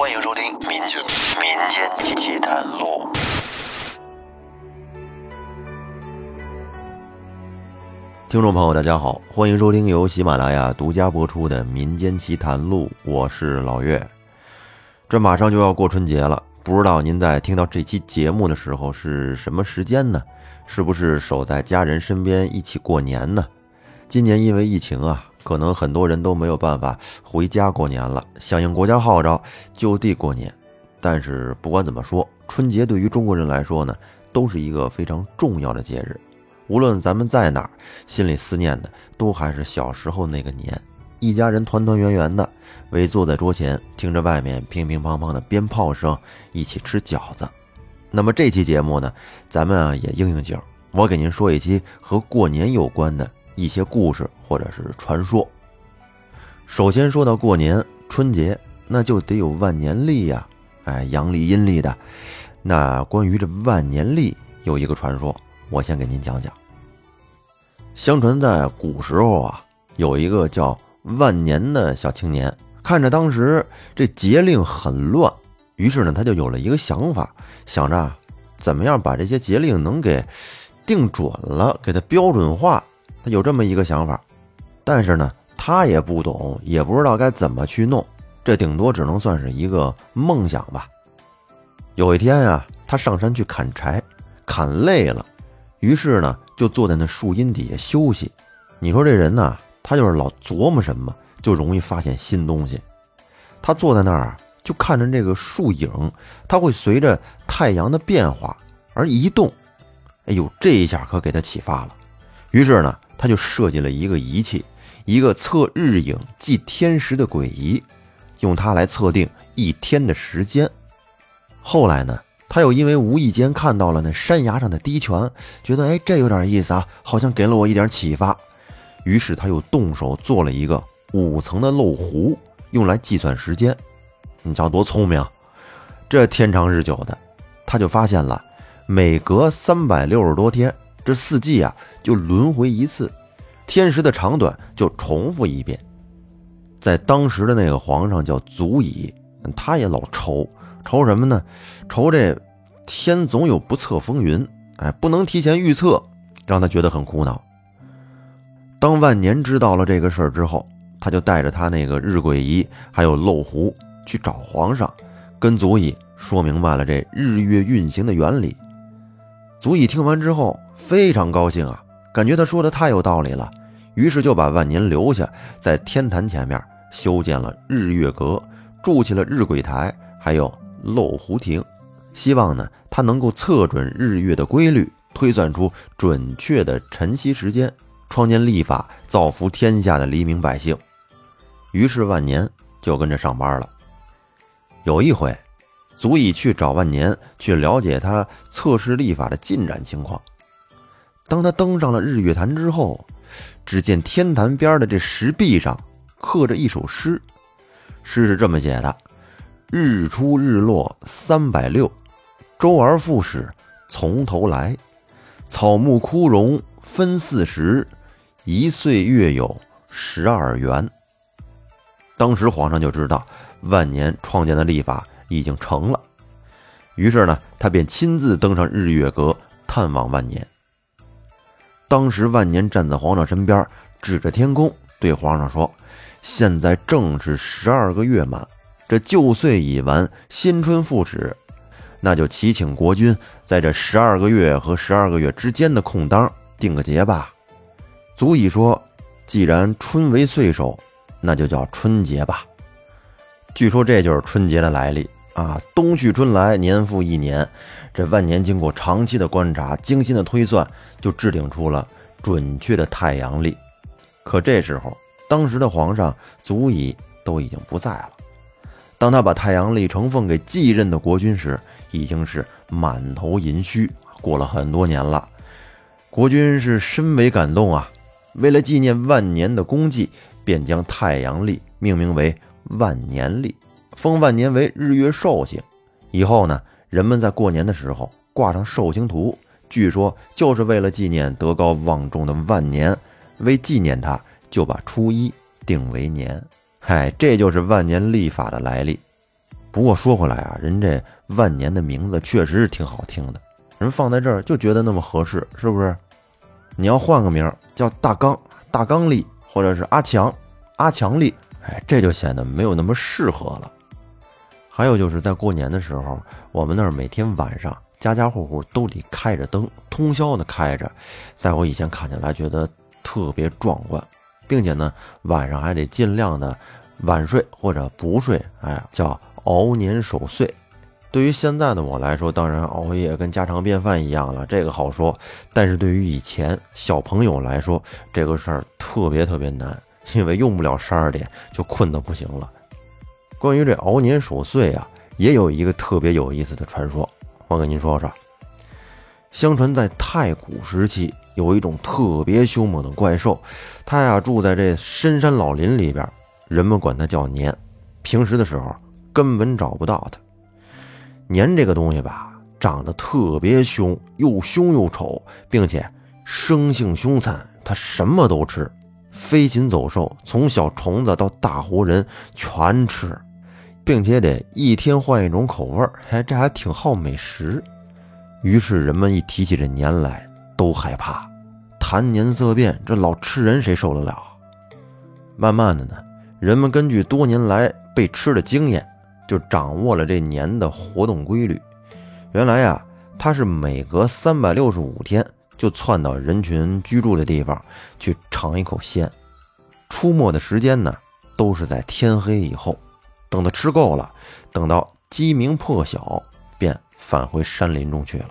欢迎收听《民间民间奇谈录》。听众朋友，大家好，欢迎收听由喜马拉雅独家播出的《民间奇谈录》，我是老岳。这马上就要过春节了，不知道您在听到这期节目的时候是什么时间呢？是不是守在家人身边一起过年呢？今年因为疫情啊。可能很多人都没有办法回家过年了，响应国家号召就地过年。但是不管怎么说，春节对于中国人来说呢，都是一个非常重要的节日。无论咱们在哪儿，心里思念的都还是小时候那个年，一家人团团圆圆的围坐在桌前，听着外面乒乒乓乓的鞭炮声，一起吃饺子。那么这期节目呢，咱们啊也应应景，我给您说一期和过年有关的。一些故事或者是传说。首先说到过年春节，那就得有万年历呀，哎，阳历阴历的。那关于这万年历有一个传说，我先给您讲讲。相传在古时候啊，有一个叫万年的小青年，看着当时这节令很乱，于是呢，他就有了一个想法，想着怎么样把这些节令能给定准了，给它标准化。他有这么一个想法，但是呢，他也不懂，也不知道该怎么去弄，这顶多只能算是一个梦想吧。有一天啊，他上山去砍柴，砍累了，于是呢，就坐在那树荫底下休息。你说这人呢，他就是老琢磨什么，就容易发现新东西。他坐在那儿，就看着这个树影，他会随着太阳的变化而移动。哎呦，这一下可给他启发了。于是呢。他就设计了一个仪器，一个测日影、计天时的诡仪，用它来测定一天的时间。后来呢，他又因为无意间看到了那山崖上的滴泉，觉得哎，这有点意思啊，好像给了我一点启发。于是他又动手做了一个五层的漏壶，用来计算时间。你瞧多聪明！这天长日久的，他就发现了，每隔三百六十多天。这四季啊，就轮回一次，天时的长短就重复一遍。在当时的那个皇上叫祖乙，他也老愁，愁什么呢？愁这天总有不测风云，哎，不能提前预测，让他觉得很苦恼。当万年知道了这个事儿之后，他就带着他那个日晷仪还有漏壶去找皇上，跟祖乙说明白了这日月运行的原理。祖乙听完之后。非常高兴啊，感觉他说的太有道理了，于是就把万年留下，在天坛前面修建了日月阁，筑起了日晷台，还有漏壶亭，希望呢他能够测准日月的规律，推算出准确的晨曦时间，创建历法，造福天下的黎民百姓。于是万年就跟着上班了。有一回，足以去找万年去了解他测试历法的进展情况。当他登上了日月潭之后，只见天坛边的这石壁上刻着一首诗，诗是这么写的：“日出日落三百六，周而复始从头来。草木枯荣分四时，一岁月有十二元。”当时皇上就知道万年创建的历法已经成了，于是呢，他便亲自登上日月阁探望万年。当时万年站在皇上身边，指着天空对皇上说：“现在正是十二个月满，这旧岁已完，新春复始，那就祈请国君在这十二个月和十二个月之间的空当定个节吧。”足以说，既然春为岁首，那就叫春节吧。据说这就是春节的来历啊！冬去春来，年复一年。这万年经过长期的观察、精心的推算，就制定出了准确的太阳历。可这时候，当时的皇上足以都已经不在了。当他把太阳历呈奉给继任的国君时，已经是满头银须。过了很多年了，国君是深为感动啊！为了纪念万年的功绩，便将太阳历命名为万年历，封万年为日月寿星。以后呢？人们在过年的时候挂上寿星图，据说就是为了纪念德高望重的万年。为纪念他，就把初一定为年。嗨，这就是万年历法的来历。不过说回来啊，人这万年的名字确实是挺好听的，人放在这儿就觉得那么合适，是不是？你要换个名叫大刚、大刚力，或者是阿强、阿强力，哎，这就显得没有那么适合了。还有就是在过年的时候，我们那儿每天晚上家家户户都得开着灯，通宵的开着，在我以前看起来觉得特别壮观，并且呢，晚上还得尽量的晚睡或者不睡，哎，叫。熬年守岁，对于现在的我来说，当然熬夜跟家常便饭一样了，这个好说。但是对于以前小朋友来说，这个事儿特别特别难，因为用不了十二点就困得不行了。关于这熬年守岁啊，也有一个特别有意思的传说，我跟您说说。相传在太古时期，有一种特别凶猛的怪兽，它呀住在这深山老林里边，人们管它叫年。平时的时候。根本找不到它。年这个东西吧，长得特别凶，又凶又丑，并且生性凶残。它什么都吃，飞禽走兽，从小虫子到大活人全吃，并且得一天换一种口味儿。哎，这还挺好美食。于是人们一提起这年来都害怕，谈年色变，这老吃人谁受得了？慢慢的呢，人们根据多年来被吃的经验。就掌握了这年的活动规律。原来呀，它是每隔三百六十五天就窜到人群居住的地方去尝一口鲜。出没的时间呢，都是在天黑以后。等他吃够了，等到鸡鸣破晓，便返回山林中去了。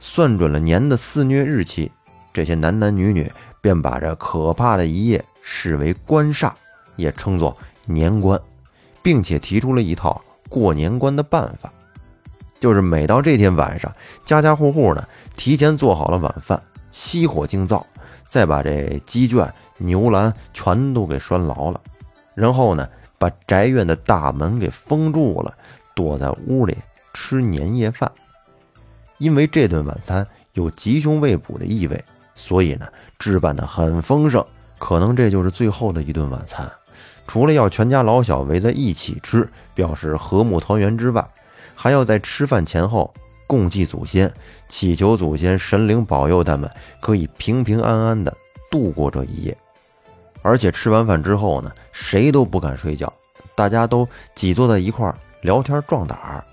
算准了年的肆虐日期，这些男男女女便把这可怕的一夜视为官煞，也称作年关。并且提出了一套过年关的办法，就是每到这天晚上，家家户户呢提前做好了晚饭，熄火静灶，再把这鸡圈、牛栏全都给拴牢了，然后呢把宅院的大门给封住了，躲在屋里吃年夜饭。因为这顿晚餐有吉凶未卜的意味，所以呢置办的很丰盛，可能这就是最后的一顿晚餐。除了要全家老小围在一起吃，表示和睦团圆之外，还要在吃饭前后共祭祖先，祈求祖先神灵保佑他们可以平平安安的度过这一夜。而且吃完饭之后呢，谁都不敢睡觉，大家都挤坐在一块儿聊天壮胆儿。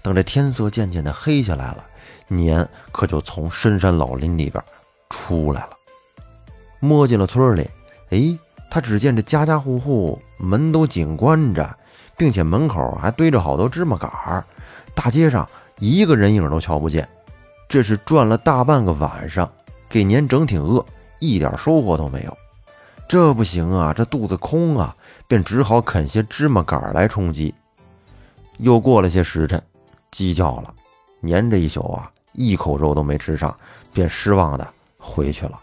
等这天色渐渐的黑下来了，年可就从深山老林里边出来了，摸进了村里。哎。他只见这家家户户门都紧关着，并且门口还堆着好多芝麻杆儿，大街上一个人影都瞧不见。这是转了大半个晚上，给年整挺饿，一点收获都没有。这不行啊，这肚子空啊，便只好啃些芝麻杆来充饥。又过了些时辰，鸡叫了，年这一宿啊，一口肉都没吃上，便失望的回去了。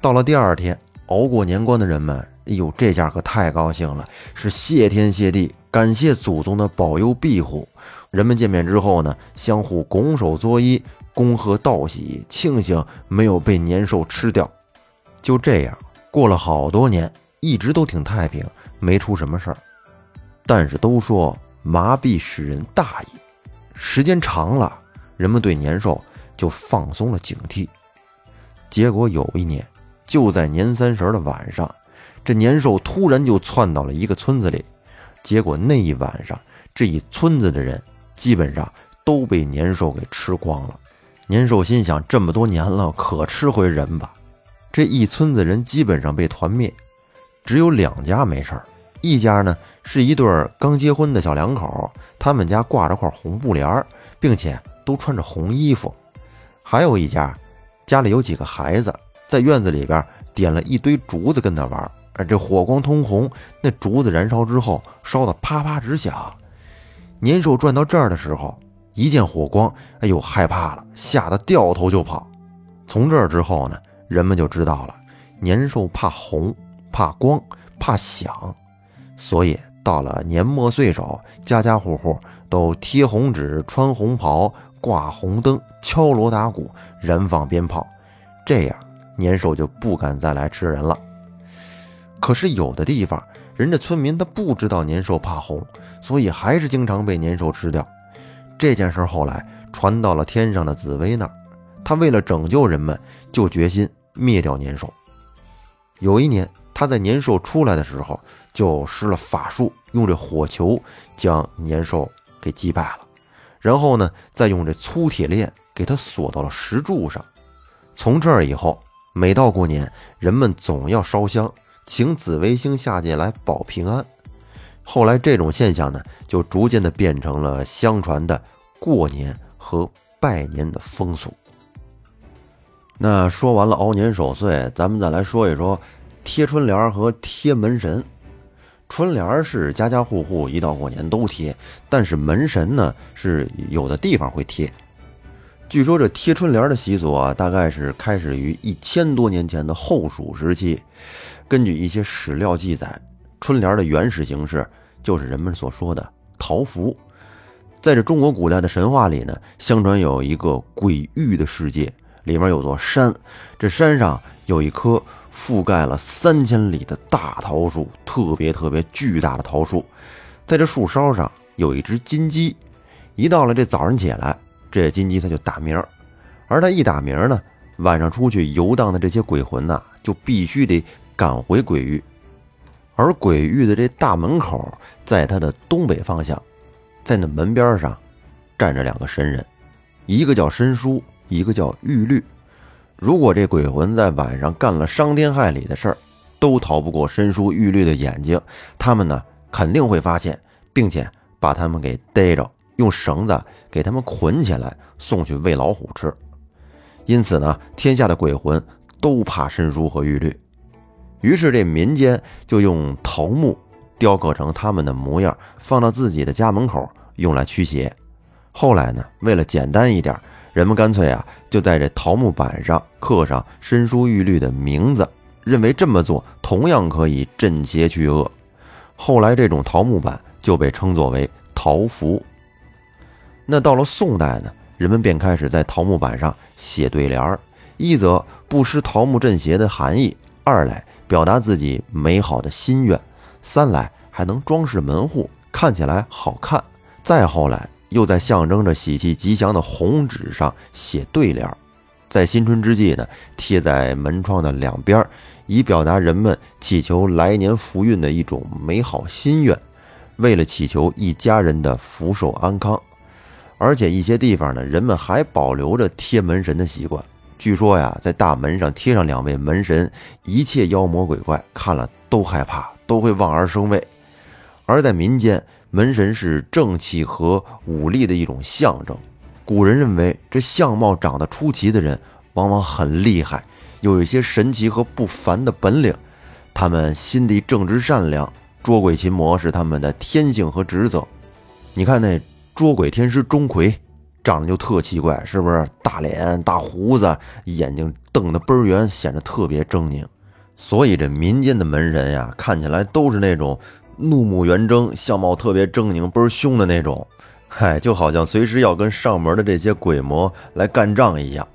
到了第二天。熬过年关的人们，哎呦，这下可太高兴了，是谢天谢地，感谢祖宗的保佑庇护。人们见面之后呢，相互拱手作揖，恭贺道喜，庆幸没有被年兽吃掉。就这样过了好多年，一直都挺太平，没出什么事儿。但是都说麻痹使人大意，时间长了，人们对年兽就放松了警惕。结果有一年。就在年三十的晚上，这年兽突然就窜到了一个村子里，结果那一晚上，这一村子的人基本上都被年兽给吃光了。年兽心想：这么多年了，可吃回人吧。这一村子人基本上被团灭，只有两家没事儿。一家呢是一对刚结婚的小两口，他们家挂着块红布帘，并且都穿着红衣服。还有一家，家里有几个孩子。在院子里边点了一堆竹子跟他玩，哎，这火光通红，那竹子燃烧之后烧得啪啪直响。年兽转到这儿的时候，一见火光，哎呦，害怕了，吓得掉头就跑。从这儿之后呢，人们就知道了，年兽怕红、怕光、怕响，所以到了年末岁首，家家户户都贴红纸、穿红袍、挂红灯、敲锣打鼓、燃放鞭炮，这样。年兽就不敢再来吃人了。可是有的地方人家村民他不知道年兽怕红，所以还是经常被年兽吃掉。这件事后来传到了天上的紫薇那儿，他为了拯救人们，就决心灭掉年兽。有一年，他在年兽出来的时候，就施了法术，用这火球将年兽给击败了，然后呢，再用这粗铁链给它锁到了石柱上。从这儿以后，每到过年，人们总要烧香，请紫微星下界来保平安。后来，这种现象呢，就逐渐的变成了相传的过年和拜年的风俗。那说完了熬年守岁，咱们再来说一说贴春联和贴门神。春联是家家户户一到过年都贴，但是门神呢，是有的地方会贴。据说这贴春联的习俗啊，大概是开始于一千多年前的后蜀时期。根据一些史料记载，春联的原始形式就是人们所说的桃符。在这中国古代的神话里呢，相传有一个鬼域的世界，里面有座山，这山上有一棵覆盖了三千里的大桃树，特别特别巨大的桃树。在这树梢上有一只金鸡，一到了这早上起来。这金鸡它就打鸣，而它一打鸣呢，晚上出去游荡的这些鬼魂呐，就必须得赶回鬼域。而鬼域的这大门口，在它的东北方向，在那门边上站着两个神人，一个叫申叔，一个叫玉律。如果这鬼魂在晚上干了伤天害理的事儿，都逃不过申叔、玉律的眼睛。他们呢，肯定会发现，并且把他们给逮着。用绳子给他们捆起来，送去喂老虎吃。因此呢，天下的鬼魂都怕申叔和玉律。于是这民间就用桃木雕刻成他们的模样，放到自己的家门口，用来驱邪。后来呢，为了简单一点，人们干脆啊，就在这桃木板上刻上申叔玉律的名字，认为这么做同样可以镇邪去恶。后来这种桃木板就被称作为桃符。那到了宋代呢，人们便开始在桃木板上写对联儿，一则不失桃木镇邪的含义，二来表达自己美好的心愿，三来还能装饰门户，看起来好看。再后来，又在象征着喜气吉祥的红纸上写对联，在新春之际呢，贴在门窗的两边，以表达人们祈求来年福运的一种美好心愿，为了祈求一家人的福寿安康。而且一些地方呢，人们还保留着贴门神的习惯。据说呀，在大门上贴上两位门神，一切妖魔鬼怪看了都害怕，都会望而生畏。而在民间，门神是正气和武力的一种象征。古人认为，这相貌长得出奇的人，往往很厉害，有一些神奇和不凡的本领。他们心地正直善良，捉鬼擒魔是他们的天性和职责。你看那。捉鬼天师钟馗长得就特奇怪，是不是？大脸、大胡子，眼睛瞪得倍儿圆，显得特别狰狞。所以这民间的门人呀，看起来都是那种怒目圆睁、相貌特别狰狞、倍儿凶的那种。嗨，就好像随时要跟上门的这些鬼魔来干仗一样。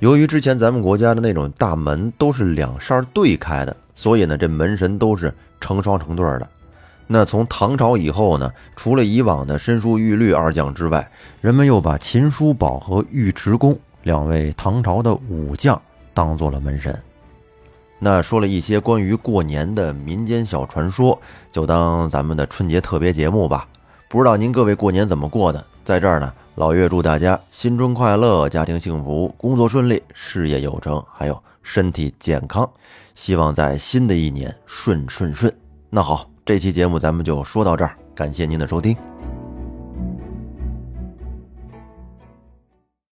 由于之前咱们国家的那种大门都是两扇对开的，所以呢，这门神都是成双成对的。那从唐朝以后呢，除了以往的申叔、玉律二将之外，人们又把秦叔宝和尉迟恭两位唐朝的武将当做了门神。那说了一些关于过年的民间小传说，就当咱们的春节特别节目吧。不知道您各位过年怎么过的？在这儿呢，老岳祝大家新春快乐，家庭幸福，工作顺利，事业有成，还有身体健康。希望在新的一年顺顺顺。那好。这期节目咱们就说到这儿，感谢您的收听。